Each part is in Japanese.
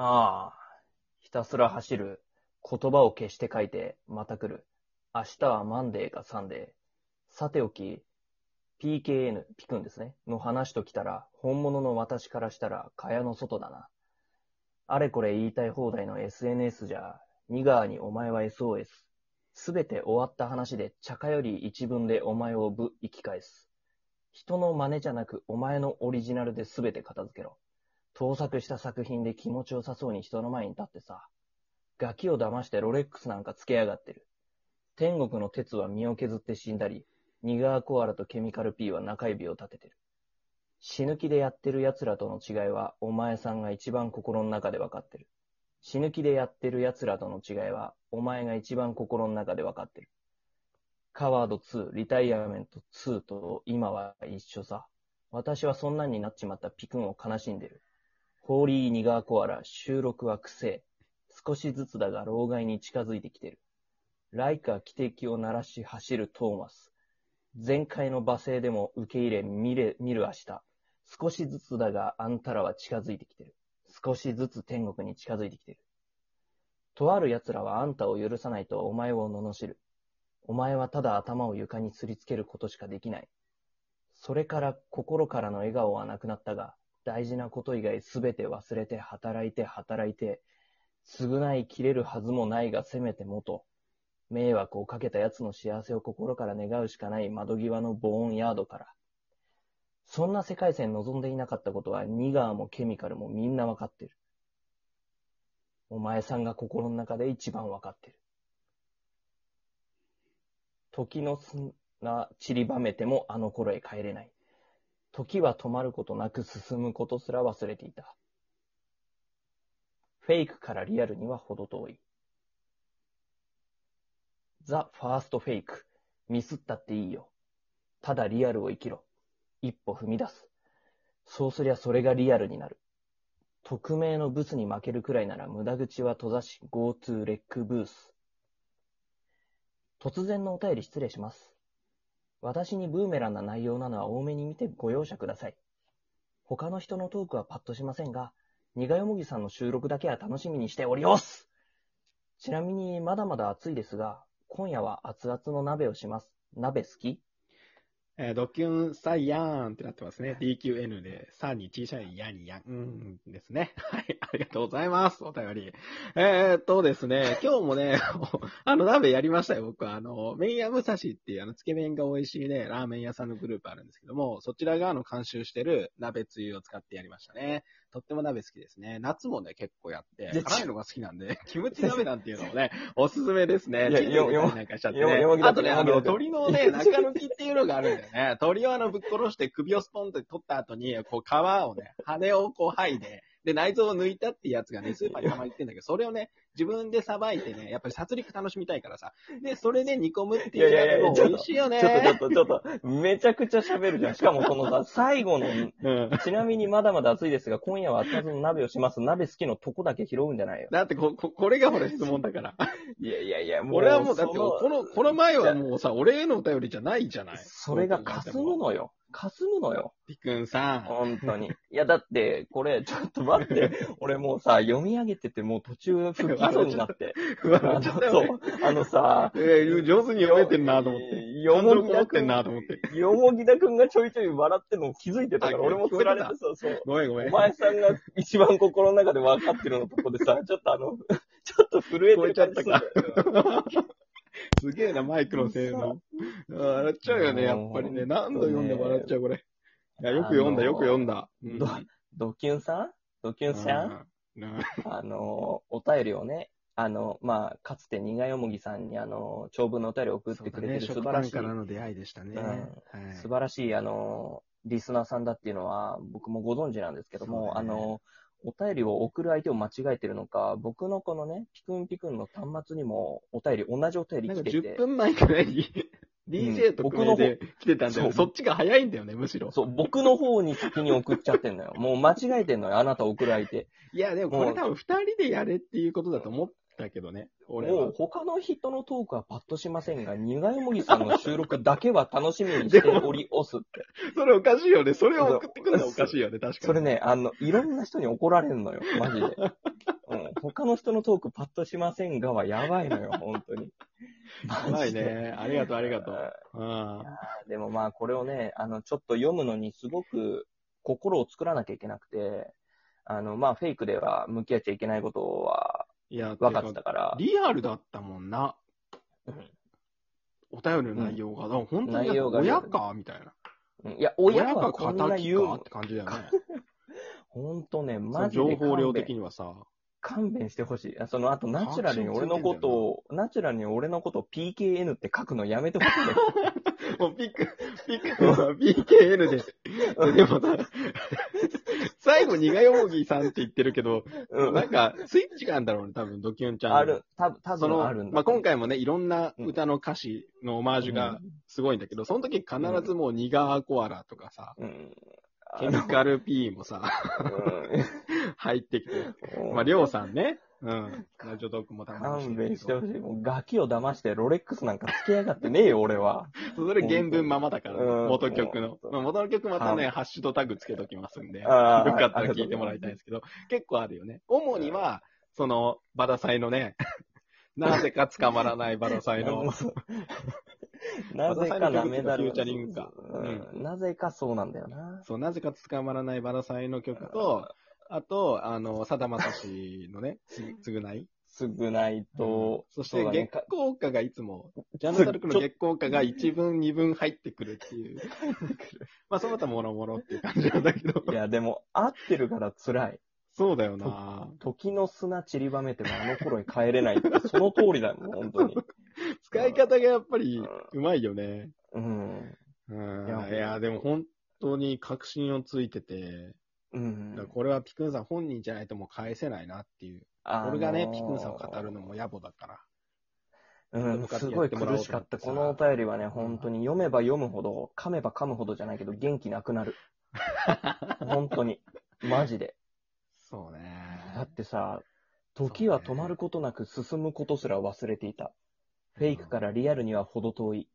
ああ、ひたすら走る。言葉を消して書いて、また来る。明日はマンデーかサンデー。さておき、PKN、ピクンですね。の話ときたら、本物の私からしたら、蚊帳の外だな。あれこれ言いたい放題の SNS じゃ、ニガーにお前は SOS。すべて終わった話で、茶化より一文でお前をぶ、生き返す。人の真似じゃなく、お前のオリジナルで全て片付けろ。盗作した作品で気持ちよさそうに人の前に立ってさ、ガキを騙してロレックスなんかつけやがってる。天国の鉄は身を削って死んだり、ニガーコアラとケミカル P は中指を立ててる。死ぬ気でやってる奴らとの違いは、お前さんが一番心の中で分かってる。死ぬ気でやってる奴らとの違いは、お前が一番心の中で分かってる。カワード2、リタイアメント2と今は一緒さ。私はそんなんになっちまったピクンを悲しんでる。ホーリーニガーコアラ、収録は癖。少しずつだが老害に近づいてきてる。ライカ汽笛を鳴らし走るトーマス。前回の罵声でも受け入れ見れ、見る明日。少しずつだがあんたらは近づいてきてる。少しずつ天国に近づいてきてる。とある奴らはあんたを許さないとお前を罵る。お前はただ頭を床にすりつけることしかできない。それから心からの笑顔はなくなったが、大事なこと以外すべて忘れて働いて働いて、償いきれるはずもないがせめて元。迷惑をかけた奴の幸せを心から願うしかない窓際のボーンヤードから。そんな世界線望んでいなかったことは、ニガーもケミカルもみんなわかってる。お前さんが心の中で一番わかってる。時の砂散りばめてもあの頃へ帰れない。時は止まることなく進むことすら忘れていた。フェイクからリアルには程遠い。ザ・ファーストフェイク。ミスったっていいよ。ただリアルを生きろ。一歩踏み出す。そうすりゃそれがリアルになる。匿名のブスに負けるくらいなら無駄口は閉ざし、GoTo レックブース。突然のお便り失礼します。私にブーメランな内容なのは多めに見てご容赦ください。他の人のトークはパッとしませんが、苦よもぎさんの収録だけは楽しみにしておりますちなみに、まだまだ暑いですが、今夜は熱々の鍋をします。鍋好き？えー、ドキュンサイヤーンってなってますね。DQN で、さに小さいヤにヤンですね。はい、ありがとうございます。お便り。えー、っとですね、今日もね、あの、鍋やりましたよ、僕は。あの、麺屋武蔵っていう、あの、つけ麺が美味しいね、ラーメン屋さんのグループあるんですけども、そちらが、あの、監修してる鍋つゆを使ってやりましたね。とっても鍋好きですね。夏もね、結構やって、辛いのが好きなんで、キムチ鍋なんていうのもね、おすすめですね。いや、よ、よ、なんかしちゃってね。あとね、あの、鶏のね、中抜きっていうのがあるんだよね。鶏をあの、ぶっ殺して首をスポンと取った後に、こう、皮をね、羽をこう剥いで、で、内臓を抜いたってやつがね、スーパーにたまに売ってんだけど、それをね、自分でさばいてね、やっぱり殺戮楽しみたいからさ。で、それで煮込むっていうやつも美味しいよね。ちょっとちょっと、ちょっと、めちゃくちゃ喋るじゃん。しかもそのさ、最後の、うん、ちなみにまだまだ暑いですが、今夜は熱々の鍋をします。鍋好きのとこだけ拾うんじゃないよ。だってこ、こ、これがほら質問だから。いやいやいや、もう。俺はもう、だって、この、この前はもうさ、俺へのお便りじゃないじゃない。それが霞むのよ。霞むのよ。ピくんさん。本当に。いや、だって、これ、ちょっと待って、俺もうさ、読み上げてて、もう途中不起訴になって。あの、そう、あのさ、えー、上手に読めてんなと思って。よもぎだくんなと思って。よもぎだくんがちょいちょい笑ってるの気づいてたから、俺も釣られてさ、そう。ごめんごめん。お前さんが一番心の中で分かってるのとこでさ、ちょっとあの、ちょっと震えてるちゃったか。すげえな、マイクの性能。笑っちゃうよね、やっぱりね。何度読んで笑っちゃう、これ。いや、よく読んだ、よく読んだ。ド、ドキュンさん？ドキュンさん？あ の、お便りをね、あの、まあ、かつて苦よもぎさんに、あの、長文のお便りを送ってくれてる素晴らしい。からの出会いでしたね。うんはい、素晴らしい、あの、リスナーさんだっていうのは、僕もご存知なんですけども、ね、あの、お便りを送る相手を間違えてるのか、僕のこのね、ピクンピクンの端末にもお便り、同じお便り来てて。10分前くらいに DJ と組で来てたんだよ、そっちが早いんだよね、むしろ。そう、僕の方に先に送っちゃってんのよ。もう間違えてんのよ、あなた送る相手。いや、でもこれ多分二人でやれっていうことだと思ったけどね。俺もう他の人のトークはパッとしませんが、苦いもぎさんの収録だけは楽しみにしておりおすって。それおかしいよね。それを送ってくるのはおかしいよね、確かに。それね、あの、いろんな人に怒られるのよ、マジで。他の人のトークパッとしませんがはやばいのよ、本当に。うまいね。ありがとう、ありがとう。うん。でもまあこれをね、あの、ちょっと読むのにすごく心を作らなきゃいけなくて、あの、まあフェイクでは向き合っちゃいけないことはいや、分かってたから、リアルだったもんな。うんお便りの内容が。だから本当に親かみたいな。うんいや、親ががこんな敵かって感じだよね。ほんとね、そマのジで勘情報量弁的にはさ。勘弁してほしい。あその、あと、ナチュラルに俺のことを、ナチュラルに俺のことを PKN って書くのやめてほしい。もうピック、ピックは PKN で。でもさ、最後、苦よもぎさんって言ってるけど、うんなんか、スイッチがあるんだろうね、多分、ドキュンちゃんの。ある、た多その、分あるんだ。まあ、今回もね、いろんな歌の歌詞のオマージュがすごいんだけど、その時必ずもうニガーコアラとかさ、うん、うん。ケミカル P もさ、入ってきて、うんまあ、りょうさんね、うん。ラジオトークもたまに勘弁してほい。しい。もうガキを騙してロレックスなんかつけやがってねえよ、俺は。それ原文ままだからね、うん元曲の。うんまあ、元の曲またね、はハッシュとタグつけときますんで、よかったら聞いてもらいたいんですけど、結構あるよね。主には、その、バダサイのね、なぜか捕まらないバダサイの、なぜかなめだる。フューチャリングかうんなぜかそうなんだよな。そう、なぜか捕まらないバダサイの曲と、あと、あの、さだまさしのね、つつぐないすぐないと、そして、うだね月光歌がいつも、ジャンヌ・ダルクの月光歌が1分、2分入ってくるっていう。まあ、その他もろもろっていう感じなんだけど。いや、でも、合ってるから辛い。そうだよな時の砂散りばめてもあの頃に帰れないって。その通りだよ、本当に。使い方がやっぱりうまいよね。うん。うん。いやいや、でも本当に確信をついてて、うんだからこれはピクンさん本人じゃないともう返せないなっていう。あのー俺がね、ピクンさんを語るのも野暮だから。うん、すごい苦しかった。このお便りはね、本当に読めば読むほど、噛めば噛むほどじゃないけど、元気なくなる。本当に。マジで。そうね。だってさ、時は止まることなく進むことすら忘れていた。フェイクからリアルには程遠い。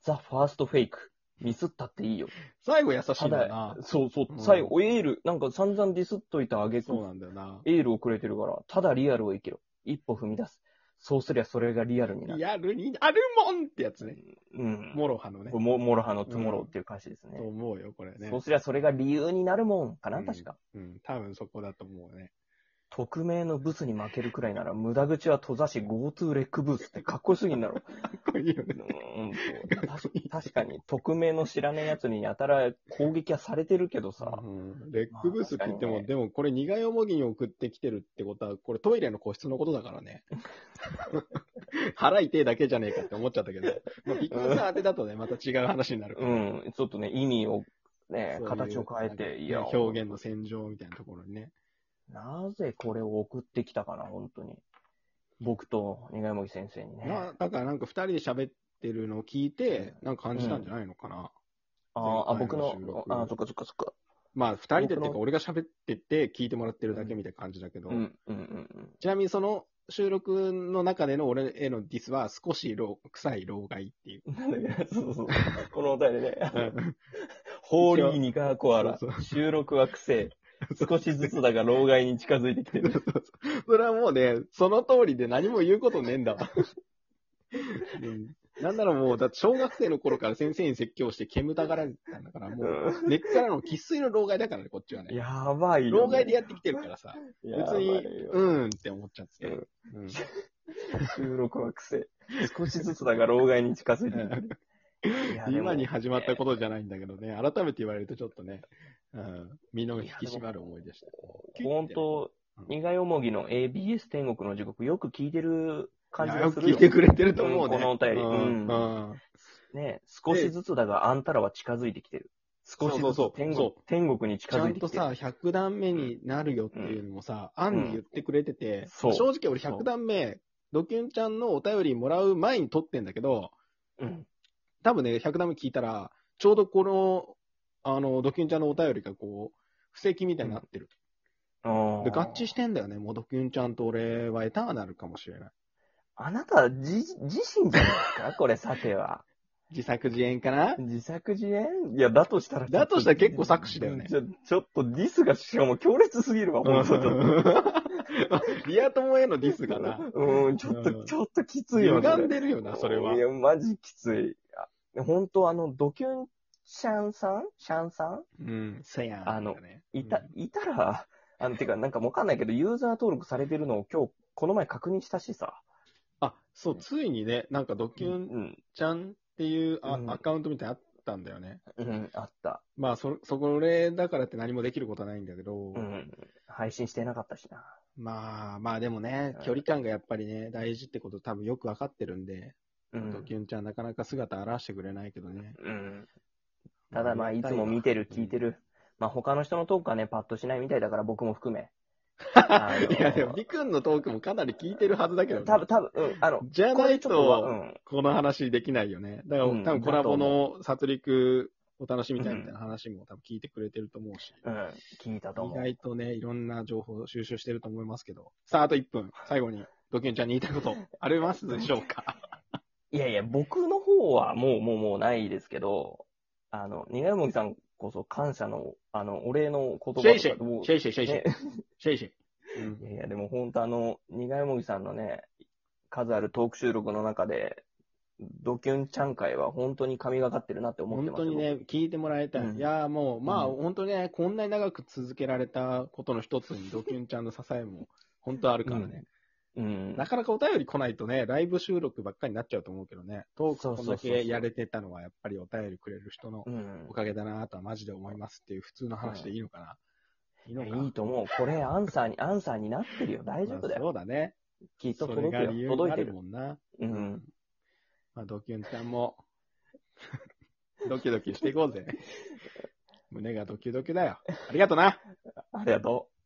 ザ・ファーストフェイク。ミスったっていいよ。最後優しいたんだなだ。、そうそうう、ん最後、エール、なんか散々ディスっといたあげくそう、なんだよな。エールをくれてるから、ただリアルを生きろ。一歩踏み出す。そうすりゃそれがリアルになる。リアルにあるもんってやつね。うん。モロハのね。モモロハのトゥモローっていう歌詞ですね。と思うよ、これね。そうすりゃそれが理由になるもんかな、うん確か。うん、多分そこだと思うね。匿名のブスに負けるくらいなら、無駄口は閉ざし GoTo レックブースってかっこよすぎんだろ。かっこいいよね。うん確かに、匿名の知らねえ奴にやたら攻撃はされてるけどさ。うん、 REC ブースって言っても、まあ確かにねでもこれ苦いよもぎに送ってきてるってことは、これトイレの個室のことだからね。腹痛いだけじゃねえかって思っちゃったけど、まあ、ビッグさん当てだとね、また違う話になるから。うん、ちょっとね、意味を、ねそういう、形を変えて、いや、表現の戦場みたいなところにね。なぜこれを送ってきたかな、本当に。僕と苦いもぎ先生にね。まあ、だからなんか二人で喋ってるのを聞いて、なんか感じたんじゃないのかな。あーあ、前僕の回の収録、あ、そっかそっかそっか。まあ、二人でっていうか、俺が喋ってて聞いてもらってるだけみたいな感じだけど、うん、うん、うんちなみにその収録の中での俺へのディスは少し老臭い老害っていう。うん。なんだっけそうそう。このお便りね。うんホーリーニガーコアラ。収録は癖。少しずつだが老害に近づいてきてる。それはもうね、その通りで何も言うことねえんだわ。うんなんならもう、だって小学生の頃から先生に説教して煙たがられてたんだから、もう、根っからの生粋の老害だからね、こっちはね。やばいよ、ね。老害でやってきてるからさ、や別に、うーんって思っちゃって。うんうん収録は癖。少しずつだが老害に近づいてくる。今に始まったことじゃないんだけどね、改めて言われるとちょっとね、うん、身の引き締まる思いでした。本当、苦いおもぎの ABS 天国の時刻よく聞いてる感じがするよ。聞いてくれてると思うね。うんこのお便りうんうんうんね少しずつだがあんたらは近づいてきてる。少しずつ天そ国天国に近ちゃづいてきてる。んとさ、100段目になるよっていうのもさ、案に言ってくれてて、正直俺100段目、ドキュンちゃんのお便りもらう前に撮ってんだけど、うん。多分ね、100段目聞いたら、ちょうどこの、あの、ドキュンちゃんのお便りがこう、布石みたいになってる。あーで、合致してんだよね。もうドキュンちゃんと俺はエターナルかもしれない。あなた自、自身じゃないですか？これ、さては。自作自演かな？自作自演？いや、だとしたら。だとしたら結構作詞だよねちょ、ちょっとディスがしかも強烈すぎるわ、本当に。リア友へのディスがな。うん、ちょっと、うんちょっときついよ、歪んでるよな、それは。いや、マジきつい。あ本当あの、ドキュンシャンさん？シャンさん？うん、せやん。あのねいた、いたら、あの、てか、なんかわかんないけど、ユーザー登録されてるのを今日、この前確認したしさ。あ、そう、ついにね、なんかドキうュンん、ちゃんっていうあうんアカウントみたいなのあったんだよね。うん、あった。まあ、そ、そこれだからって何もできることはないんだけど、うん、配信してなかったしな。まあ、まあでもねうん、距離感がやっぱりね、大事ってこと多分よくわかってるんで、うんドキュンちゃんなかなか姿現してくれないけどね。うん。ただまあ、いつも見てる、聞いてる。まあ、他の人のトークはね、パッとしないみたいだから、僕も含め。いや、でも、ビくんのトークもかなり聞いてるはずだけどね、多分、多分、うん、あの、じゃないと。この話できないよね。だから、うん多分コラボの殺戮お楽しみたいみたいな話も多分聞いてくれてると思うし、うん、聞いたと思う。外とね、いろんな情報を収集してると思いますけど。さあ、あと1分。最後に、ドキュンちゃんに言いたいこと、ありますでしょうか？いやいや、僕の方はもう、もう、もうないですけど、あの、苦いもぎさんこそ感謝の、あの、お礼の言葉シェイシェイ。シェイシェイシェイシェイ。ね。シェイシェイ。うん。いやいや、でも本当あの、苦いもぎさんのね、数あるトーク収録の中で、ドキュンちゃん会は本当に神がかってるなって思ってます当にね、聞いてもらいた。い。うん。いやーもう、まあ、うん。本当にね、こんなに長く続けられたことの一つに、ドキュンちゃんの支えも、本当あるからね。うん。なかなかお便り来ないとね、ライブ収録ばっかりになっちゃうと思うけどね、トークこんだけやれてたのは、やっぱりお便りくれる人のうんお。かげだなとはマジで思いますっていう普通の話でいいのかな。いいのかいいと思う。これアンサーに、アンサーになってるよ。大丈夫だまあよ。そうだね。きっと届くよ。届いてる。るもんな。うん。まあ、ドキュンちゃんも、ドキドキしていこうぜ。胸がドキドキだよ。ありがとな。ありがとう。